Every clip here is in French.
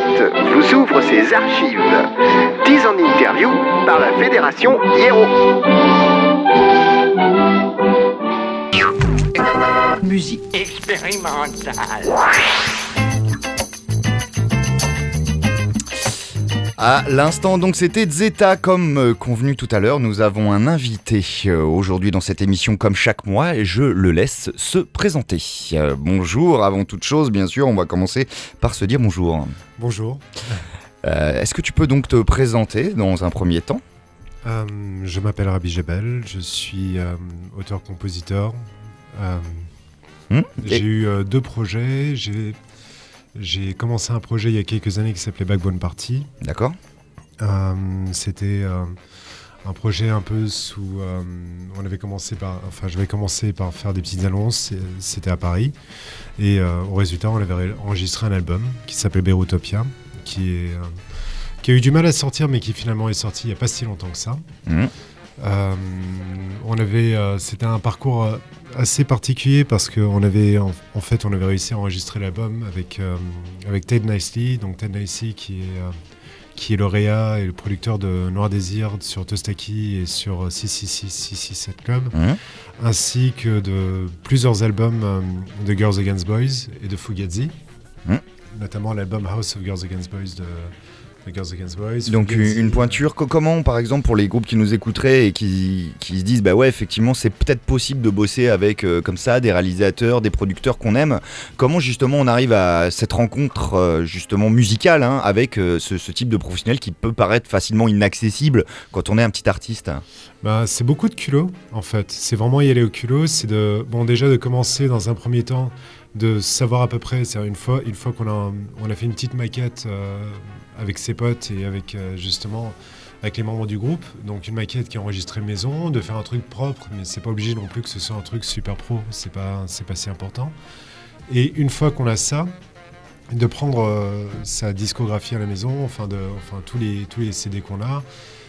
vous ouvre ses archives. 10 en interview par la Fédération Hiero. Musique expérimentale. À l'instant, donc, c'était Zeta. Comme euh, convenu tout à l'heure, nous avons un invité euh, aujourd'hui dans cette émission, comme chaque mois, et je le laisse se présenter. Euh, bonjour, avant toute chose, bien sûr, on va commencer par se dire bonjour. Bonjour. Est-ce que tu peux donc te présenter dans un premier temps? Je m'appelle Rabi Jebel, je suis auteur-compositeur. Hmm j'ai eu deux projets. J'ai j'ai commencé un projet il y a quelques années qui s'appelait Backbone Party. D'accord. Euh, c'était euh, un projet un peu sous. Euh, on avait commencé par. Enfin, j'avais commencé par faire des petites annonces. C'était à Paris. Et au résultat, on avait enregistré un album qui s'appelle Beirutopia, qui est qui a eu du mal à sortir, mais qui finalement est sorti il n'y a pas si longtemps que ça. Mmh. On avait, c'était un parcours assez particulier parce qu'on avait, en, fait, on avait réussi à enregistrer l'album avec avec Ted Nicely, donc Ted Nicely qui est qui est lauréat et le producteur de Noir Désir sur Tostaki et sur 667 Club, mmh. ainsi que de plusieurs albums de Girls Against Boys et de Fugazi, mmh. notamment l'album House of Girls Against Boys de donc une pointure, comment par exemple pour les groupes qui nous écouteraient et qui, qui se disent bah ouais effectivement c'est peut-être possible de bosser avec euh, comme ça des réalisateurs, des producteurs qu'on aime, comment justement on arrive à cette rencontre euh, justement musicale hein, avec euh, ce, type de professionnel qui peut paraître facilement inaccessible quand on est un petit artiste? Bah, C'est beaucoup de culot en fait, c'est vraiment y aller au culot, c'est de, bon déjà de commencer dans un premier temps de savoir à peu près, c'est une fois, une fois qu'on a, on a fait une petite maquette avec ses potes et avec euh, justement avec les membres du groupe. Donc une maquette qui est enregistrée maison, de faire un truc propre, mais c'est pas obligé non plus que ce soit un truc super pro, c'est pas, c'est pas si important. Et une fois qu'on a ça, de prendre euh, sa discographie à la maison, enfin, de, enfin tous, les, tous les CD qu'on a,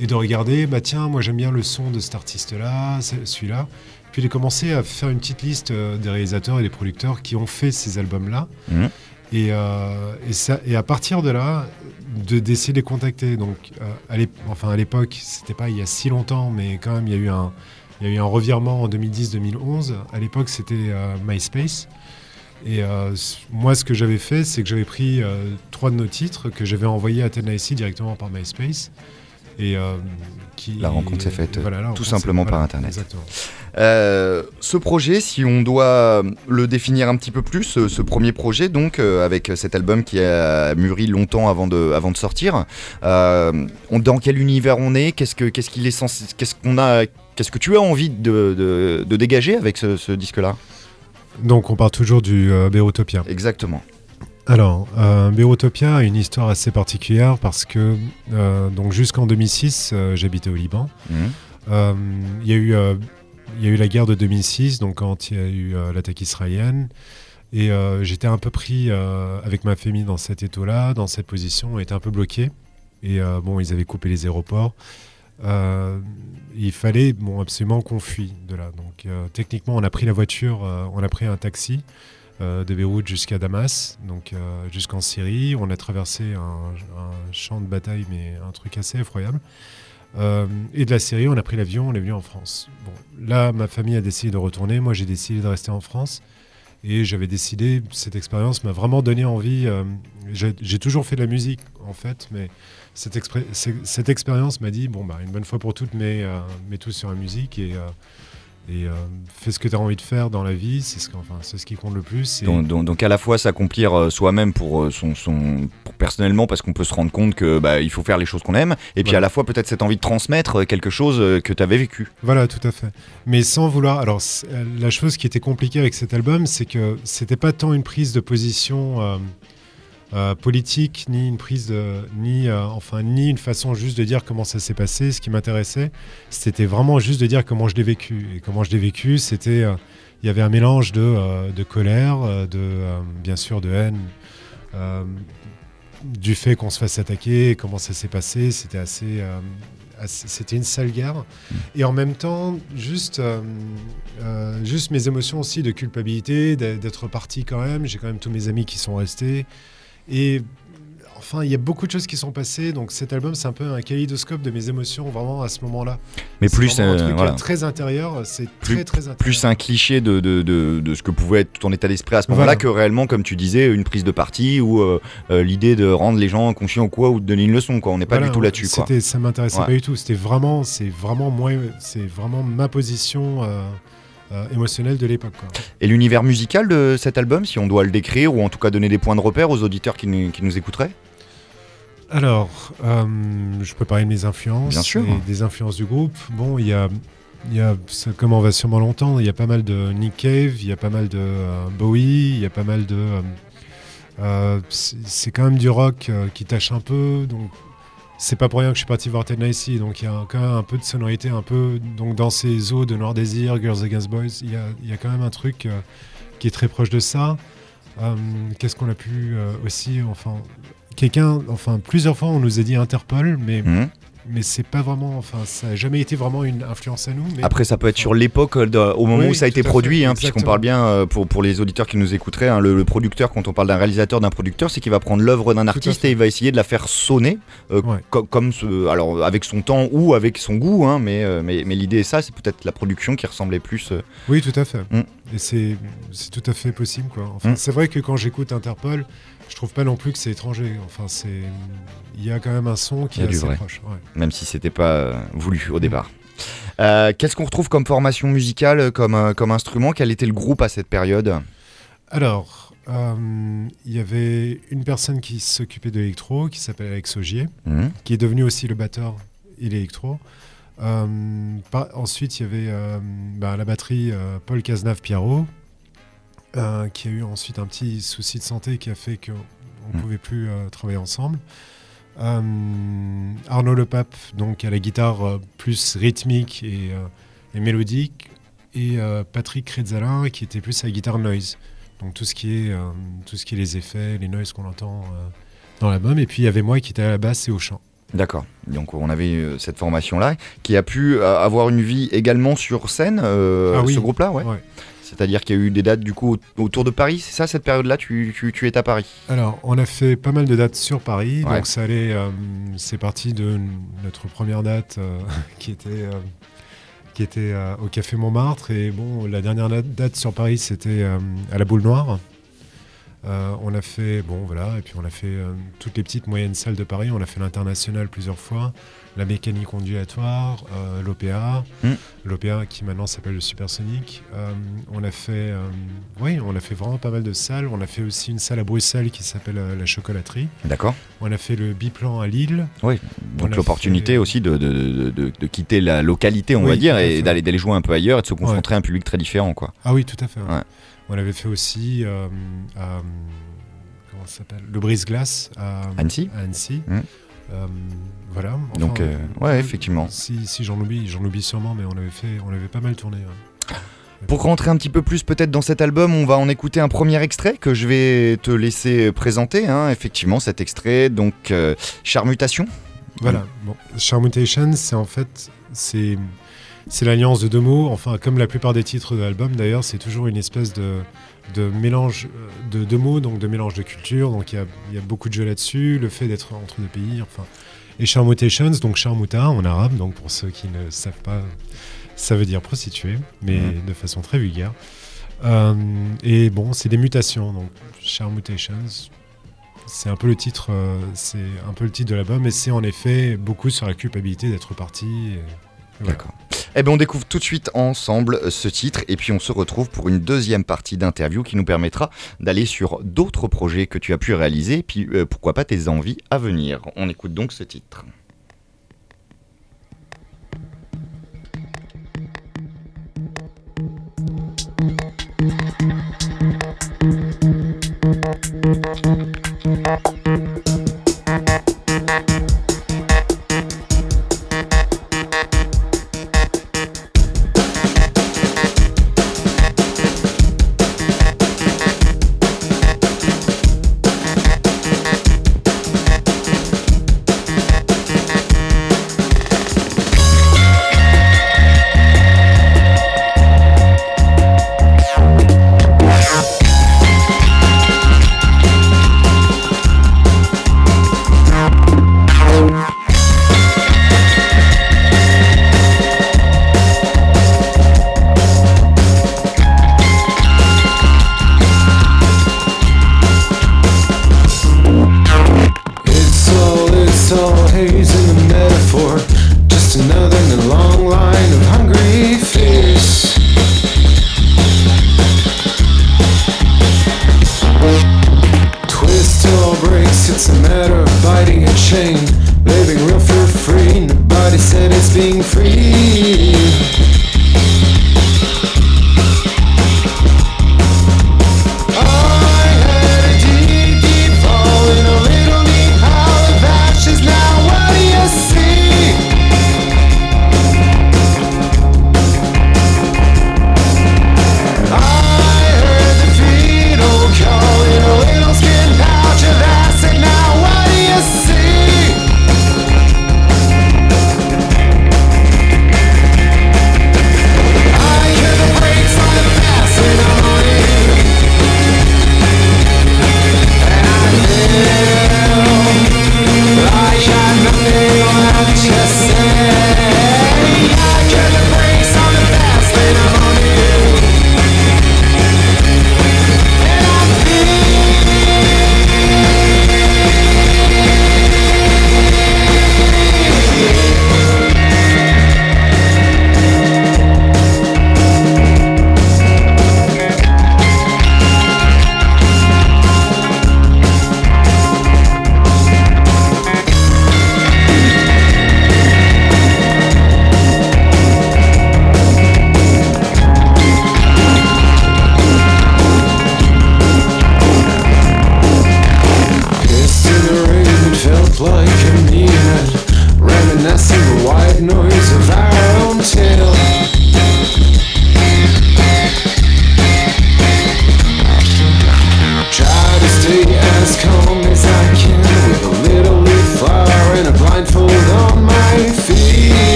et de regarder, bah tiens, moi j'aime bien le son de cet artiste-là, celui-là. Puis de commencer à faire une petite liste euh, des réalisateurs et des producteurs qui ont fait ces albums-là. Mmh. Et, et, ça, et, à partir de là, d'essayer de, les contacter. Donc, euh, à enfin, à l'époque, c'était pas il y a si longtemps, mais quand même, il y a eu un, il y a eu un revirement en 2010-2011. À l'époque, c'était euh, MySpace. Et euh, moi, ce que j'avais fait, c'est que j'avais pris trois de nos titres que j'avais envoyés à Tennessee directement par MySpace. Et qui, la rencontre s'est faite tout simplement par Internet. Euh, ce projet, si on doit le définir un petit peu plus, ce, premier projet, donc euh, avec cet album qui a mûri longtemps avant de, avant de sortir, euh, dans quel univers on est? Qu'est-ce que qu'est-ce qu'il est censé, qu'est-ce qu'on a, qu'est-ce que tu as envie de, de, dégager avec ce, disque-là? Donc on parle toujours du Beirutopia. Exactement. Alors, euh, a une histoire assez particulière parce que donc jusqu'en 2006, j'habitais au Liban. Mmh. Il y a eu il y a eu la guerre de 2006, donc quand il y a eu euh, l'attaque israélienne. Et euh, j'étais un peu pris euh, avec ma famille dans cet étau-là, dans cette position, on était un peu bloqué. Et bon, ils avaient coupé les aéroports. il fallait bon, absolument qu'on fuit de là. Donc techniquement, on a pris la voiture, on a pris un taxi de Beyrouth jusqu'à Damas, donc jusqu'en Syrie. On a traversé un, champ de bataille, mais un truc assez effroyable. Euh, et de la série, on a pris l'avion, on est venu en France. Bon, là, ma famille a décidé de retourner, moi j'ai décidé de rester en France. Et j'avais décidé, cette expérience m'a vraiment donné envie. Euh, j'ai toujours fait de la musique, en fait, mais cette, expérience m'a dit, bon, bah, une bonne fois pour toutes, euh, mets tout sur la musique. Et et euh, fais ce que tu as envie de faire dans la vie, c'est ce, enfin, ce qui compte le plus. Donc, à la fois s'accomplir euh, soi-même pour, euh, son, son, personnellement parce qu'on peut se rendre compte que bah, il faut faire les choses qu'on aime, et puis à la fois peut-être cette envie de transmettre quelque chose que tu avais vécu. Voilà, tout à fait. Mais sans vouloir. Alors la chose qui était compliquée avec cet album, c'est que c'était pas tant une prise de position euh, politique, ni une prise, de, ni, euh, enfin, ni une façon juste de dire comment ça s'est passé. Ce qui m'intéressait, c'était vraiment juste de dire comment je l'ai vécu. Et comment je l'ai vécu, c'était, euh, il y avait un mélange de, de colère, de, bien sûr, de haine, du fait qu'on se fasse attaquer, comment ça s'est passé. C'était assez, c'était une sale guerre. Mm. Et en même temps, juste, juste mes émotions aussi de culpabilité, d'être parti quand même. J'ai quand même tous mes amis qui sont restés. Et enfin, il y a beaucoup de choses qui sont passées. Donc cet album, c'est un peu un kaléidoscope de mes émotions vraiment à ce moment-là. Mais plus un truc voilà. très intérieur, c'est très très intérieur. Plus un cliché de, de, de, ce que pouvait être ton état d'esprit à ce moment-là que réellement, comme tu disais, une prise de parti ou euh, euh, l'idée de rendre les gens conscients ou quoi ou de donner une leçon. Quoi. On n'est pas du tout là-dessus. Ça m'intéressait pas du tout. C'était vraiment, c'est vraiment moi, c'est vraiment ma position. Euh, émotionnelle de l'époque. Et l'univers musical de cet album, si on doit le décrire ou en tout cas donner des points de repère aux auditeurs qui nous, qui nous écouteraient? Alors, euh, je peux parler de mes influences. Bien sûr. Et des influences du groupe. Bon, il y a, y a comme on va sûrement l'entendre, il y a pas mal de Nick Cave, il y a pas mal de euh, Bowie, il y a pas mal de. Euh, c'est quand même du rock qui tâche un peu, donc c'est pas pour rien que je suis parti voir ici. donc il y a quand même un peu de sonorité, un peu donc dans ces eaux de Noir Désir, Girls Against Boys, il y a, quand même un truc qui est très proche de ça. Qu'est-ce qu'on a pu aussi, enfin, quelqu'un, enfin plusieurs fois on nous a dit Interpol, mais mhm mais c'est pas vraiment, enfin, ça n'a jamais été vraiment une influence à nous. Après, ça peut être sur l'époque, euh, au moment où ça a été produit, hein, puisqu'on parle bien, euh, pour, pour les auditeurs qui nous écouteraient, hein, le, producteur, quand on parle d'un réalisateur, d'un producteur, c'est qu'il va prendre l'œuvre d'un artiste et il va essayer de la faire sonner, euh, comme, ce, alors avec son temps ou avec son goût, hein, mais, mais, mais l'idée est ça, c'est peut-être la production qui ressemblait plus. Oui, tout à fait. Mm. Et c'est tout à fait possible, quoi. Enfin, mm. C'est vrai que quand j'écoute Interpol, je trouve pas non plus que c'est étranger. Enfin, c'est il y a quand même un son qui est assez proche. Même si c'était pas euh, voulu au départ. Euh, qu'est-ce qu'on retrouve comme formation musicale, comme, euh, comme instrument? Quel était le groupe à cette période? Alors, il y avait une personne qui s'occupait de l'électro, qui s'appelle Alex Augier, mhm. qui est devenu aussi le batteur et l'électro. ensuite, il y avait bah, la batterie Paul Cazenave-Pierrot, qui a eu ensuite un petit souci de santé qui a fait qu'on ne mhm. pouvait plus travailler ensemble. Euh, Arnaud Le Pape, donc à la guitare euh, plus rythmique et, euh, mélodique, et Patrick Retzalin qui était plus à la guitare noise. Donc tout ce qui est, tout ce qui est les effets, les noises qu'on entend dans l'album. Et puis il y avait moi qui était à la basse et au chant. D'accord. Donc on avait cette formation-là qui a pu avoir une vie également sur scène, ah ce groupe-là, ouais. C'est-à-dire qu'il y a eu des dates du coup autour de Paris, c'est ça cette période-là tu, tu, es à Paris Alors on a fait pas mal de dates sur Paris, donc ça allait, euh, c'est parti de notre première date euh, qui était, euh, qui était au Café Montmartre et bon la dernière date sur Paris c'était à la Boule Noire. On a fait, bon voilà, et puis on a fait toutes les petites moyennes salles de Paris, on a fait l'international plusieurs fois la mécanique ondulatoire, euh, l'OPA, hmm. l'OPA qui maintenant s'appelle le Supersonic. Euh, on a fait, euh, oui, on a fait vraiment pas mal de salles. On a fait aussi une salle à Bruxelles qui s'appelle la Chocolaterie. D'accord. On a fait le biplan à Lille. Oui. Donc l'opportunité aussi de, de, de, quitter la localité, on va dire, et d'aller d'aller jouer un peu ailleurs et de se confronter à un public très différent, quoi. Ah oui, tout à fait. On avait fait aussi comment ça s'appelle le brise-glace à Annecy. Annecy. Hmm. Euh, voilà. Donc, euh, ouais, effectivement. Si, si j'en oublie, j'en oublie sûrement, mais on avait fait, on avait pas mal tourné. Pour rentrer un petit peu plus peut-être dans cet album, on va en écouter un premier extrait que je vais te laisser présenter. Hein. Effectivement, cet extrait, donc euh, Charmutation. Voilà. Bon, Charmutation, c'est en fait, c'est c'est l'alliance de deux mots. Enfin, comme la plupart des titres de l'album, d'ailleurs, c'est toujours une espèce de de mélange euh, de, mots, donc de mélange de culture. Donc il y, a, beaucoup de jeux là-dessus, le fait d'être entre deux pays, enfin. Et Charmutations, donc Charmouta en arabe, donc pour ceux qui ne savent pas, ça veut dire prostituée, mais mhm. de façon très vulgaire. Euh, et bon, c'est des mutations, donc Charmutations, c'est un peu le titre, euh, c'est un peu le titre de l'album, et c'est en effet beaucoup sur la culpabilité d'être parti. D'accord. Eh bien, on découvre tout de suite ensemble ce titre et puis on se retrouve pour une deuxième partie d'interview qui nous permettra d'aller sur d'autres projets que tu as pu réaliser et puis euh, pourquoi pas tes envies à venir. On écoute donc ce titre.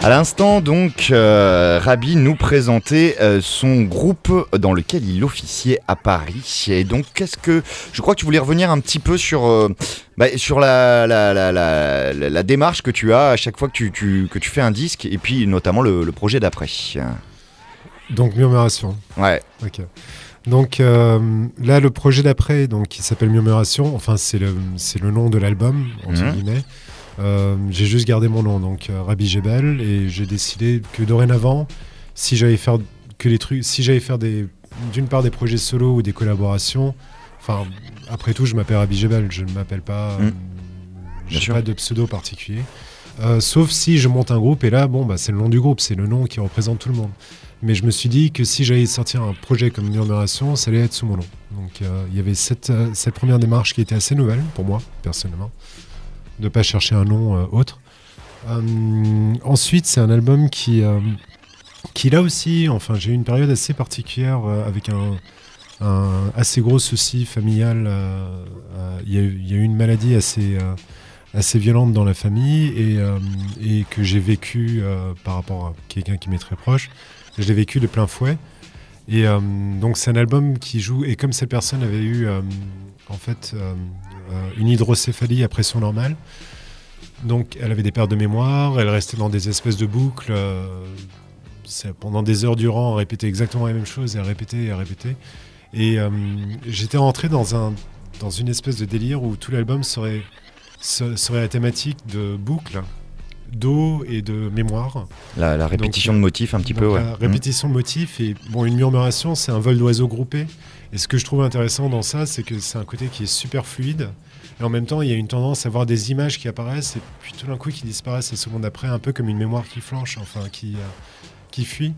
À l'instant, donc, euh, Rabi nous présentait euh, son groupe dans lequel il officiait à Paris. Et donc, qu'est-ce que. Je crois que tu voulais revenir un petit peu sur, euh, bah, sur la, la, la, la, la démarche que tu as à chaque fois que tu, tu- que tu fais un disque, et puis notamment le, le projet d'après. Donc Murmuration. Ouais. Ok. Donc euh, là, le projet d'après, donc qui s'appelle Murmuration, enfin c'est le le nom de l'album entre Mhm. guillemets. Euh, j'ai juste gardé mon nom, donc euh, Rabbi Jebel, et j'ai décidé que dorénavant, si j'allais faire que les trucs, si j'allais faire des d'une part des projets solo ou des collaborations, enfin après tout, je m'appelle Rabbi Jebel, je ne m'appelle pas, Bien j'ai pas de pseudo particulier. Euh, sauf si je monte un groupe et là, bon, bah, c'est le nom du groupe, c'est le nom qui représente tout le monde. Mais je me suis dit que si j'allais sortir un projet comme Murmuration, ça allait être sous mon nom. Donc euh, il y avait cette, cette première démarche qui était assez nouvelle pour moi, personnellement, de ne pas chercher un nom euh, autre. Euh, ensuite, c'est un album qui, euh, qui là aussi, enfin j'ai eu une période assez particulière avec un, assez gros souci familial. Il y, a eu- une maladie assez, assez violente dans la famille et, et que j'ai vécu par rapport à quelqu'un qui m'est très proche. Je l'ai vécu de plein fouet. Et donc c'est un album qui joue, et comme cette personne avait eu en fait euh, euh, une hydrocéphalie à pression normale, donc elle avait des pertes de mémoire, elle restait dans des espèces de boucles, euh, pendant des heures durant, elle répétait exactement la même chose, répétait, elle répétait. Et euh, j'étais rentré dans, un, dans une espèce de délire où tout l'album serait, se- serait la thématique de boucles, d'eau et de mémoire. La, la répétition de motifs, un petit peu, ouais. La répétition de motifs et bon, une murmuration, c'est un vol d'oiseaux groupé. Et ce que je trouve intéressant dans ça, c'est que c'est un côté qui est super fluide. Et en même temps, il y a une tendance à voir des images qui apparaissent et puis tout d'un coup qui disparaissent la seconde après, un peu comme une mémoire qui flanche, enfin qui, euh, qui fuit.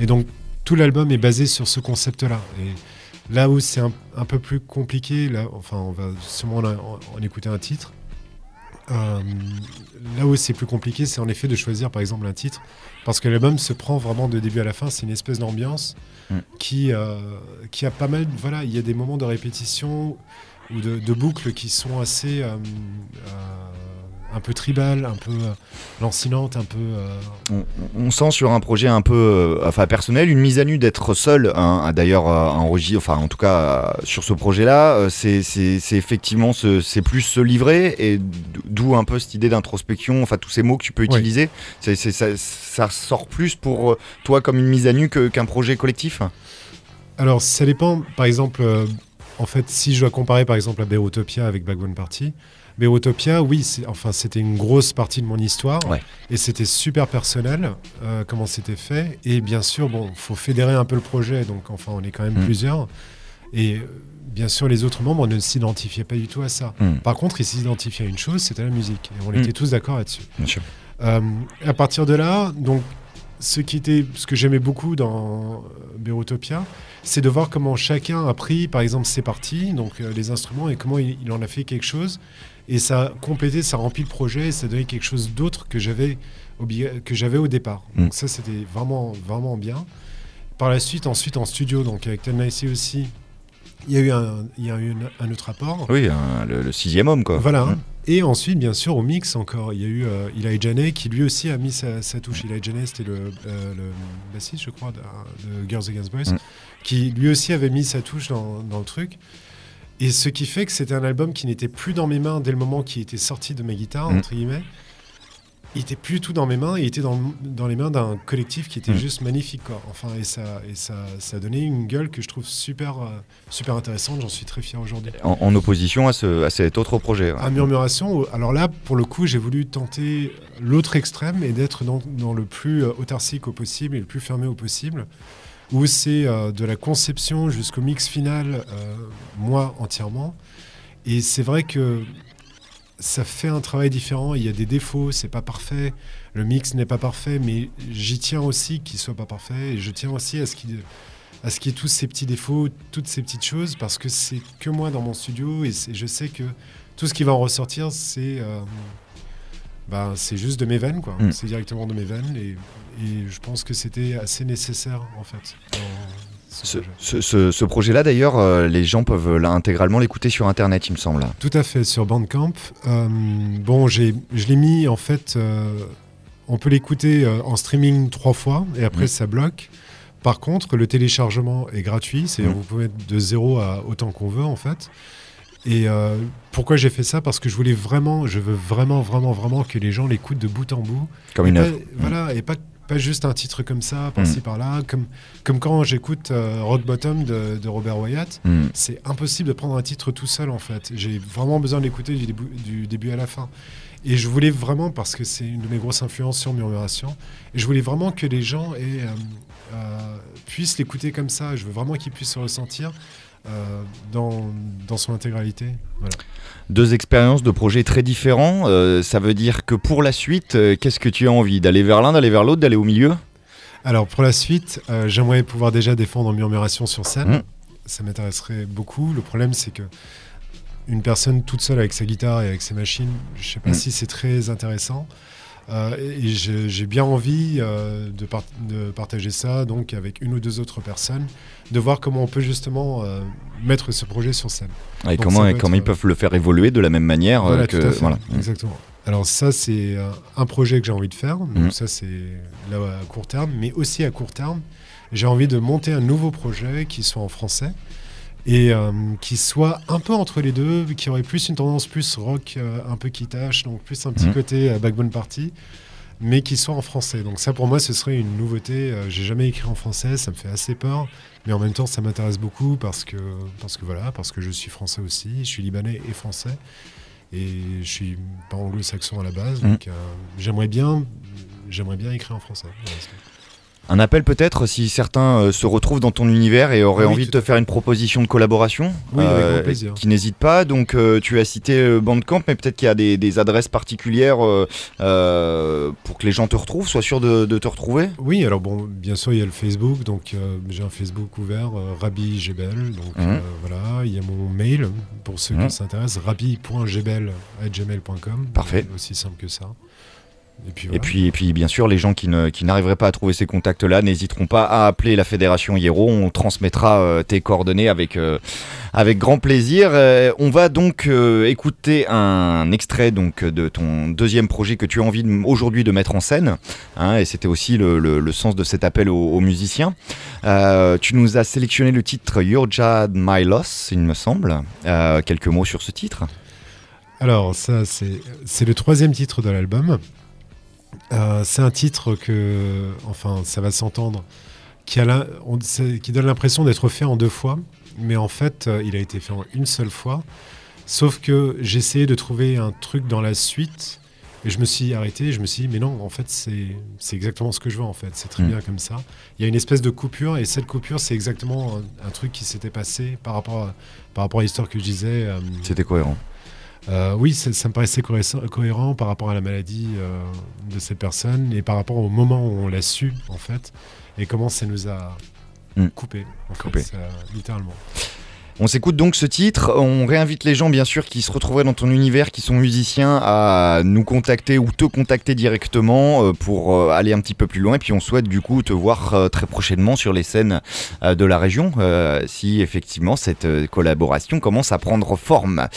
Et donc tout l'album est basé sur ce concept-là. Et là où c'est un, un peu plus compliqué, là, enfin on va sûrement en, en- en écouter un titre. Euh, là où c'est plus compliqué, c'est en effet de choisir par exemple un titre parce que l'album se prend vraiment de début à la fin. C'est une espèce d'ambiance Mm. qui, euh, qui a pas mal. Voilà, il y a des moments de répétition ou de, de boucles qui sont assez. euh, euh, un peu tribales, un peu euh, lancinantes, un peu. euh, On, on sent sur un projet un peu euh, enfin, personnel une mise à nu d'être seul. hein, D'ailleurs, euh, enregistré, enfin en tout cas sur ce projet-là, c'est effectivement c'est plus se livrer et d'où un peu cette idée d'introspection. Enfin tous ces mots que tu peux utiliser, ça, ça sort plus pour toi comme une mise à nu qu'un projet collectif? Alors, ça dépend. Par exemple, en fait, si je dois comparer par exemple à Beirutopia avec Backbone Party, Beirutopia, oui, enfin, c'était une grosse partie de mon histoire Ouais. et c'était super personnel euh, comment c'était fait. Et bien sûr, bon, faut fédérer un peu le projet, donc enfin, on est quand même Mm. plusieurs. Et euh, bien sûr, les autres membres ne s'identifiaient pas du tout à ça. Mm. Par contre, ils s'identifiaient à une chose, c'était la musique. Et on Mm. était tous d'accord là-dessus. Bien sûr. Euh, à partir de là, donc, ce qui était, ce que j'aimais beaucoup dans euh, Beirutopia, c'est de voir comment chacun a pris, par exemple, ses parties, donc euh, les instruments, et comment il, il en a fait quelque chose. Et ça a complété, ça a rempli le projet, et ça a donné quelque chose d'autre que j'avais que j'avais au départ. Mm. Donc ça, c'était vraiment, vraiment bien. Par la suite, ensuite en studio, donc avec Nicey aussi, il y a eu un, il y a eu un, autre rapport. Oui, un- le, le sixième homme quoi. Voilà. Mm. Et ensuite, bien sûr, au mix encore, il y a eu euh, Eli Janet qui lui aussi a mis sa, sa touche. Eli Janet, c'était le, euh, le bassiste, je crois, de, de Girls Against Boys, Mm. qui lui aussi avait mis sa touche dans, dans le truc. Et ce qui fait que c'était un album qui n'était plus dans mes mains dès le moment qu'il était sorti de ma guitare, Mm. entre guillemets. Il était plus tout dans mes mains, il était dans, dans les mains d'un collectif qui était Mm. juste magnifique. Quoi. Enfin, et ça, et ça, ça a donné une gueule que je trouve super, euh, super intéressante. J'en suis très fier aujourd'hui. En, en opposition à, ce, à cet autre projet. ouais. À Murmuration, alors là, pour le coup, j'ai voulu tenter l'autre extrême et d'être dans, dans le plus euh, autarcique au possible et le plus fermé au possible, où c'est euh, de la conception jusqu'au mix final, euh, moi entièrement. Et c'est vrai que ça fait un travail différent. Il y a des défauts, c'est pas parfait. Le mix n'est pas parfait, mais j'y tiens aussi qu'il soit pas parfait. Et je tiens aussi à ce qu'il à ce qu'il y ait tous ces petits défauts, toutes ces petites choses, parce que c'est que moi dans mon studio et je sais que tout ce qui va en ressortir, c'est euh, ben, c'est juste de mes veines, quoi. Mm. C'est directement de mes veines et, et je pense que c'était assez nécessaire en fait. dans ce Ce, projet. ce- ce- ce projet-là, d'ailleurs, euh, les gens peuvent là, intégralement l'écouter sur Internet, il me semble. Tout à fait, sur Bandcamp. Euh, bon, je l'ai mis en fait euh, on peut l'écouter en streaming trois fois et après ça bloque. Par contre, le téléchargement est gratuit, c'est-à-dire vous pouvez mettre de zéro à autant qu'on veut en fait. Et euh, pourquoi j'ai fait ça? Parce que je voulais vraiment, je veux vraiment, vraiment, vraiment que les gens l'écoutent de bout en bout. Comme une œuvre. Voilà, et pas, pas juste un titre comme ça, par-ci, mm. par-là. Comme, comme quand j'écoute euh, Rock Bottom de, de Robert Wyatt, mm. c'est impossible de prendre un titre tout seul en fait. J'ai vraiment besoin de l'écouter du début, du début à la fin. Et je voulais vraiment, parce que c'est une de mes grosses influences sur Murmuration, et je voulais vraiment que les gens aient, euh, puissent l'écouter comme ça. Je veux vraiment qu'ils puissent se ressentir. Euh, dans, dans, son intégralité. Deux expériences de projets très différents. Euh, ça veut dire que pour la suite, euh, qu'est-ce que tu as envie? D'aller vers l'un, d'aller vers l'autre, d'aller au milieu? Alors pour la suite, j'aimerais pouvoir déjà défendre en murmuration sur scène. Mmh. Ça m'intéresserait beaucoup. Le problème, c'est que une personne toute seule avec sa guitare et avec ses machines, je ne sais pas mmh. si c'est très intéressant. Euh, et j'ai bien envie euh, de, de, partager ça donc avec une ou deux autres personnes, de voir comment on peut justement euh, mettre ce projet sur scène. Et comment, comment ils peuvent le faire évoluer de la même manière que voilà. Exactement. Alors ça c'est un projet que j'ai envie de faire. Donc mmh. ça c'est là à court terme, mais aussi à court terme, j'ai envie de monter un nouveau projet qui soit en français et euh, qui soit un peu entre les deux, qui aurait plus une tendance plus rock, euh, un peu kitash, donc plus un petit mhm. côté euh, backbone party, mais qui soit en français. Donc ça pour moi ce serait une nouveauté. J'ai jamais écrit en français, ça me fait assez peur, mais en même temps ça m'intéresse beaucoup parce que parce que voilà, parce que je suis français aussi, je suis libanais et français. Et je suis pas anglo-saxon à la base, mhm. donc j'aimerais bien, j'aimerais bien écrire en français. Un appel peut-être si certains euh, se retrouvent dans ton univers et auraient envie de te faire une proposition de collaboration, oui, euh, qui n'hésite pas. Donc euh, tu as cité Bandcamp, mais peut-être qu'il y a des, adresses particulières pour que les gens te retrouvent, soient sûrs de, te retrouver. Oui, alors bon, bien sûr il y a le Facebook, donc j'ai un Facebook ouvert, Rabbi Gebel, donc mhm. voilà, il y a mon mail pour ceux qui mhm. s'intéressent, rabbi.gebel@gmail.com. Parfait. Aussi simple que ça. Et puis, et puis, bien sûr, les gens qui, n'arriveraient pas à trouver ces contacts-là n'hésiteront pas à appeler la fédération Hiero. On transmettra euh, tes coordonnées avec, euh, avec grand plaisir. Euh, on va donc écouter un extrait donc, de ton deuxième projet que tu as envie aujourd'hui de mettre en scène. Hein, et c'était aussi le, sens de cet appel aux, musiciens. tu nous as sélectionné le titre Your Jad My Loss, il me semble. quelques mots sur ce titre alors ça c'est le troisième titre de l'album. Euh, c'est un titre que, enfin, ça va s'entendre, qui, qui, donne l'impression d'être fait en deux fois, mais en fait, euh, il a été fait en une seule fois. Sauf que j'ai essayé de trouver un truc dans la suite, et je me suis arrêté, je me suis dit, mais non, en fait, c'est exactement ce que je veux, en fait, c'est très mm. bien comme ça. Il y a une espèce de coupure, et cette coupure, c'est exactement un, truc qui s'était passé par rapport, à, par rapport à l'histoire que je disais. Euh, C'était cohérent. Euh, oui, ça, me paraissait cohérent par rapport à la maladie euh, de cette personne et par rapport au moment où on l'a su, en fait, et comment ça nous a hmm. coupé, en coupé. littéralement. On s'écoute donc ce titre. On réinvite les gens, bien sûr, qui se retrouveraient dans ton univers, qui sont musiciens, à nous contacter ou te contacter directement euh, pour euh, aller un petit peu plus loin. Et puis on souhaite du coup te voir euh, très prochainement sur les scènes de la région, si effectivement cette collaboration commence à prendre forme.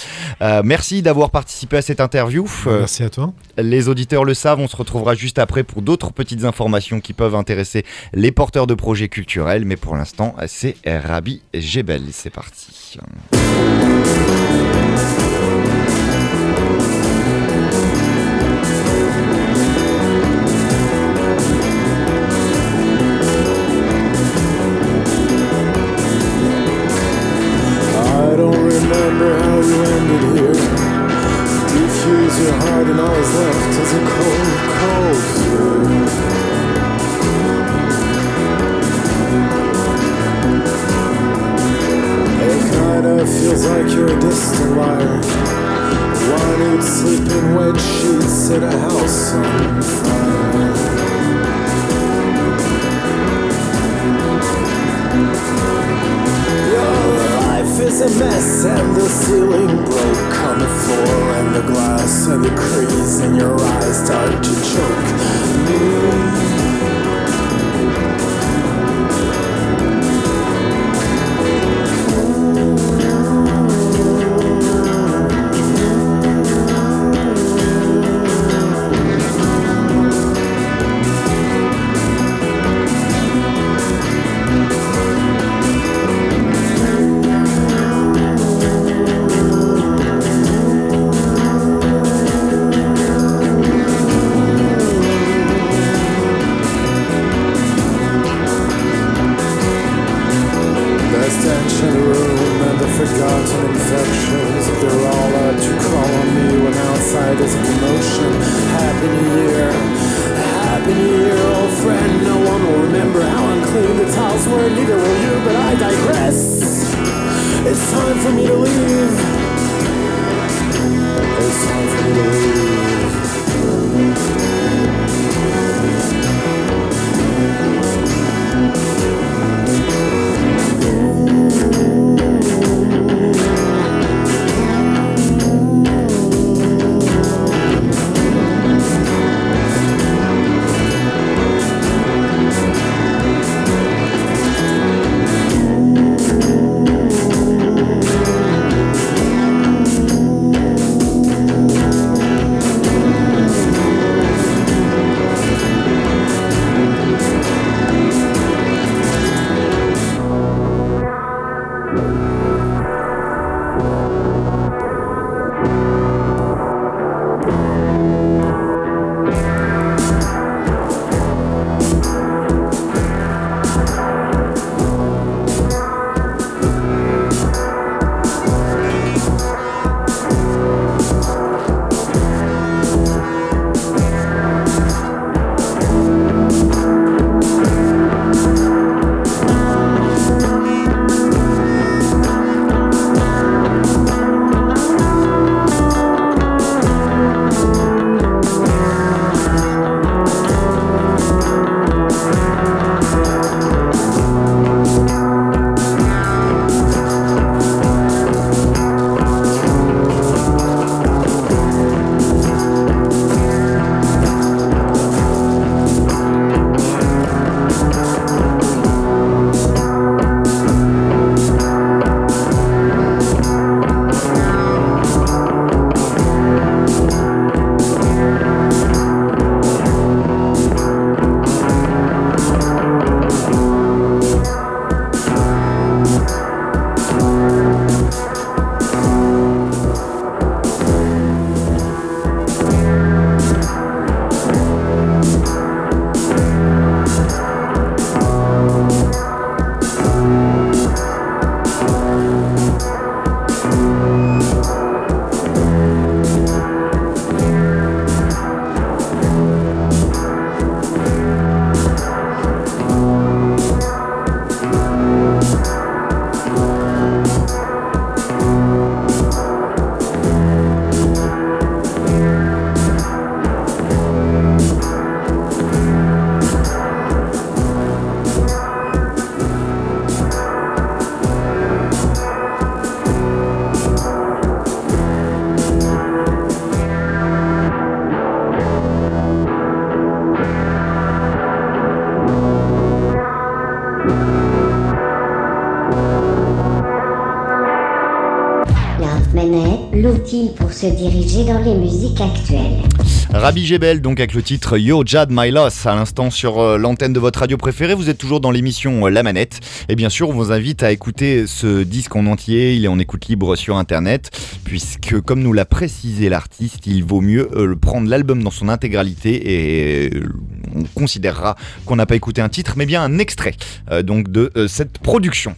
merci d'avoir participé à cette interview. Merci à toi. Les auditeurs le savent, on se retrouvera juste après pour d'autres petites informations qui peuvent intéresser les porteurs de projets culturels. Mais pour l'instant, c'est Rabi Gebel. C'est parti. I don't remember how you ended here. Defuse your heart and all is left is a cold, cold feels like you're a distant liar. One who'd sleep in wet sheets at a house on fire. Your life is a mess and the ceiling broke on the floor and the glass and the crease in your eyes start to choke me. Outside is a commotion. Happy New Year, Happy New Year, old friend. No one will remember how unclean the tiles were, neither will you, but I digress. It's time for me to leave. It's time for me to leave. Pour se diriger dans les musiques actuelles. Rabbi Jebel, donc avec le titre Yo Jad My Loss, à l'instant sur euh, l'antenne de votre radio préférée. Vous êtes toujours dans l'émission euh, La Manette. Et bien sûr, on vous invite à écouter ce disque en entier. Il est en écoute libre sur internet, puisque, comme nous l'a précisé l'artiste, il vaut mieux euh, prendre l'album dans son intégralité et on considérera qu'on n'a pas écouté un titre, mais bien un extrait donc de cette production.